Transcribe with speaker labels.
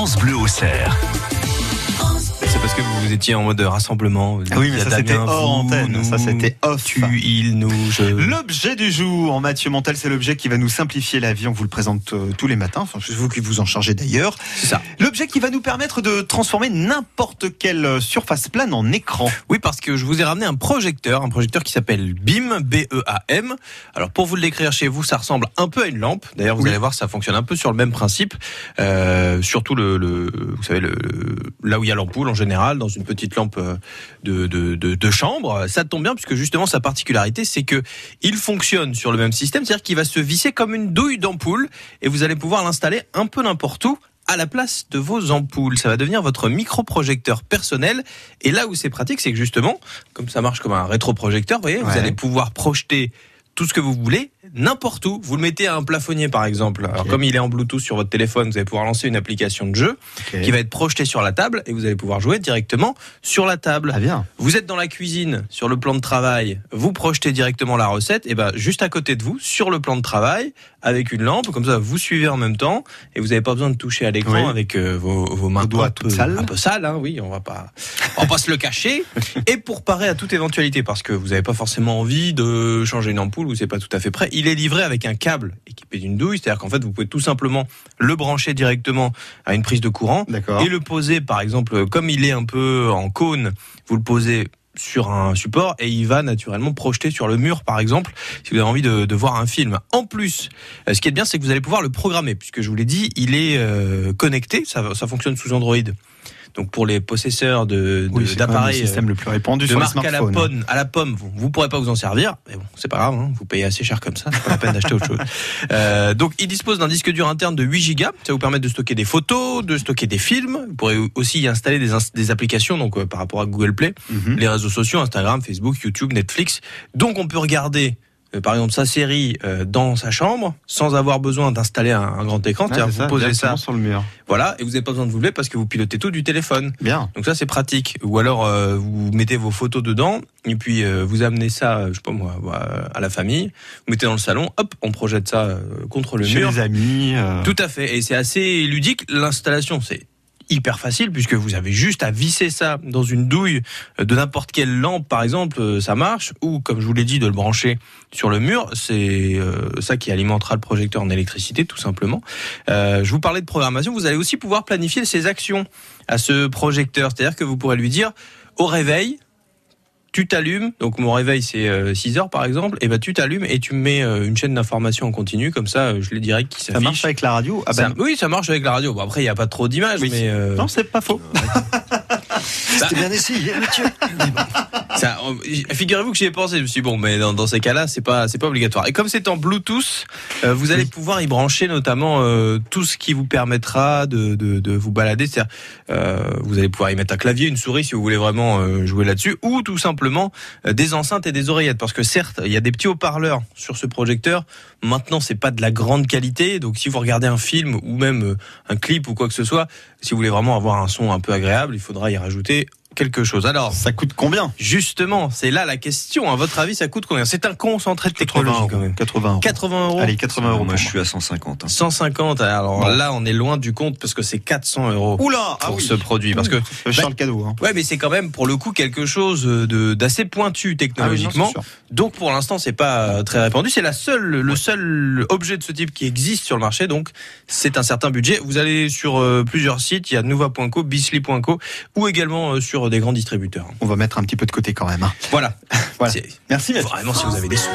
Speaker 1: France Bleu au cerf.
Speaker 2: C'est parce que vous étiez en mode rassemblement.
Speaker 3: Ah oui, mais ça c'était hors
Speaker 2: vous,
Speaker 3: antenne,
Speaker 2: nous,
Speaker 3: ça c'était off.
Speaker 2: Tu, il, nous, je.
Speaker 3: L'objet du jour, Mathieu Montel, c'est l'objet qui va nous simplifier la vie. On vous le présente euh, tous les matins. Enfin, c'est vous qui vous en chargez d'ailleurs.
Speaker 2: C'est ça.
Speaker 3: L'objet qui va nous permettre de transformer n'importe quelle surface plane en écran.
Speaker 2: Oui, parce que je vous ai ramené un projecteur, un projecteur qui s'appelle BIM, B-E-A-M. Alors pour vous le décrire chez vous, ça ressemble un peu à une lampe. D'ailleurs, vous
Speaker 3: Oui.
Speaker 2: allez voir, ça fonctionne un peu sur le même principe. Euh, surtout le, le- vous savez, le, là où il y a l'ampoule en général, dans une petite lampe euh, de, de, de, de chambre. Ça tombe bien puisque justement sa particularité, c'est que il fonctionne sur le même système, c'est-à-dire qu'il va se visser comme une douille d'ampoule et vous allez pouvoir l'installer un peu n'importe où à la place de vos ampoules. Ça va devenir votre microprojecteur personnel. Et là où c'est pratique, c'est que justement, comme ça marche comme un rétroprojecteur, vous voyez, vous allez pouvoir projeter tout ce que vous voulez n'importe où. Vous le mettez à un plafonnier par exemple. Alors comme il est en Bluetooth sur votre téléphone, vous allez pouvoir lancer une application de jeu qui va être projetée sur la table et vous allez pouvoir jouer directement sur la table.
Speaker 3: Ah bien.
Speaker 2: Vous êtes dans la cuisine, sur le plan de travail, vous projetez directement la recette, et ben juste à côté de vous, sur le plan de travail, avec une lampe, comme ça vous suivez en même temps, et vous n'avez pas besoin de toucher à l'écran
Speaker 3: Oui.
Speaker 2: avec euh, vos, vos mains
Speaker 3: doigts
Speaker 2: un peu,
Speaker 3: sales.
Speaker 2: un peu sales, hein, oui, on va pas, on va pas se le cacher. Et pour parer à toute éventualité, parce que vous n'avez pas forcément envie de changer une ampoule ou c'est pas tout à fait prêt, il est livré avec un câble équipé d'une douille, c'est-à-dire qu'en fait vous pouvez tout simplement le brancher directement à une prise de courant et le poser, par exemple, comme il est un peu en cône, vous le posez sur un support et il va naturellement projeter sur le mur, par exemple, si vous avez envie de, de voir un film. En plus, euh, ce qui est bien, c'est que vous allez pouvoir le programmer, puisque je vous l'ai dit, il est euh, connecté, ça, ça fonctionne sous Android. Donc pour les possesseurs de, de-
Speaker 3: Oui, le
Speaker 2: d'appareils euh,
Speaker 3: système le plus répandu
Speaker 2: de
Speaker 3: sur les
Speaker 2: marque à la, pomme, à la pomme, vous, vous pourrez pas vous en servir, mais bon, c'est pas grave, hein, vous payez assez cher comme ça, c'est pas la peine d'acheter autre chose. Euh, donc, il dispose d'un disque dur interne de 8 Go, ça vous permet de stocker des photos, de stocker des films, vous pourrez aussi y installer des, ins- des applications, donc euh, par rapport à Google Play,
Speaker 3: Mhm.
Speaker 2: les réseaux sociaux, Instagram, Facebook, YouTube, Netflix. Donc, on peut regarder. Euh, Par exemple, sa série euh, dans sa chambre, sans avoir besoin d'installer un, un grand écran.
Speaker 3: C'est
Speaker 2: vous
Speaker 3: ça,
Speaker 2: posez ça,
Speaker 3: sur le mur.
Speaker 2: voilà, et vous n'avez pas besoin de vous lever parce que vous pilotez tout du téléphone.
Speaker 3: Bien.
Speaker 2: Donc ça c'est pratique. Ou alors euh, vous mettez vos photos dedans et puis euh, vous amenez ça, euh, je sais pas moi, à la famille. Vous mettez dans le salon, hop, on projette ça euh, contre le
Speaker 3: Chez
Speaker 2: mur.
Speaker 3: les amis. euh,
Speaker 2: Tout à fait. Et c'est assez ludique. L'installation c'est hyper facile puisque vous avez juste à visser ça dans une douille de n'importe quelle lampe par exemple, euh, ça marche. Ou comme je vous l'ai dit de le brancher sur le mur, c'est euh, ça qui alimentera le projecteur en électricité tout simplement. Euh, je vous parlais de programmation, vous allez aussi pouvoir planifier ses actions à ce projecteur, c'est-à-dire que vous pourrez lui dire au réveil tu t'allumes, donc mon réveil c'est euh, 6 heures par exemple, et ben tu t'allumes et tu me mets euh, une chaîne d'information en continu, comme ça euh, je l'ai direct qui
Speaker 3: Ça
Speaker 2: s'affiche.
Speaker 3: marche avec la radio Ah
Speaker 2: Ça-
Speaker 3: ben,
Speaker 2: oui, ça marche avec la radio. Bon, après, il n'y a pas trop d'images,
Speaker 3: Oui.
Speaker 2: mais euh,
Speaker 3: Non, c'est pas faux.
Speaker 1: C'était bien essayé, Mathieu.
Speaker 2: ça, figurez-vous que j'y ai pensé. Je me suis dit, bon, mais dans, dans ces cas-là, c'est pas, c'est pas obligatoire. Et comme c'est en Bluetooth, euh, vous allez pouvoir y brancher notamment euh, tout ce qui vous permettra de, de, de vous balader. C'est-à-dire, euh, vous allez pouvoir y mettre un clavier, une souris si vous voulez vraiment jouer là-dessus, ou tout simplement des enceintes et des oreillettes. Parce que certes, il y a des petits haut-parleurs sur ce projecteur. Maintenant, c'est pas de la grande qualité. Donc, si vous regardez un film ou même un clip ou quoi que ce soit, si vous voulez vraiment avoir un son un peu agréable, il faudra y rajouter quelque chose. Alors,
Speaker 3: Ça coûte combien?
Speaker 2: Justement, c'est là la question. À votre avis, ça coûte combien? C'est un concentré de
Speaker 3: 80
Speaker 2: technologie
Speaker 3: euros.
Speaker 2: quand même.
Speaker 3: 80 euros.
Speaker 2: 80 euros.
Speaker 3: Allez, 80 euros.
Speaker 1: Moi, je suis à 150. hein.
Speaker 2: 150. Alors
Speaker 3: Bon.
Speaker 2: là, on est loin du compte parce que c'est 400 euros
Speaker 3: Oula ah
Speaker 2: pour
Speaker 3: oui.
Speaker 2: ce produit. Parce que
Speaker 3: Euh, Charles Cadeau. Hein.
Speaker 2: ouais, mais c'est quand même pour le coup quelque chose de d'assez pointu technologiquement.
Speaker 3: Ah oui, non,
Speaker 2: donc pour l'instant, c'est pas très répandu. C'est la seule, le seul objet de ce type qui existe sur le marché. Donc c'est un certain budget. Vous allez sur euh, plusieurs sites. Il y a Nova.co, Bisly.co ou également euh, sur des grands distributeurs.
Speaker 3: On va mettre un petit peu de côté quand même. hein.
Speaker 2: Voilà.
Speaker 3: Voilà. Merci Mathieu.
Speaker 2: Vraiment, si vous avez des sous.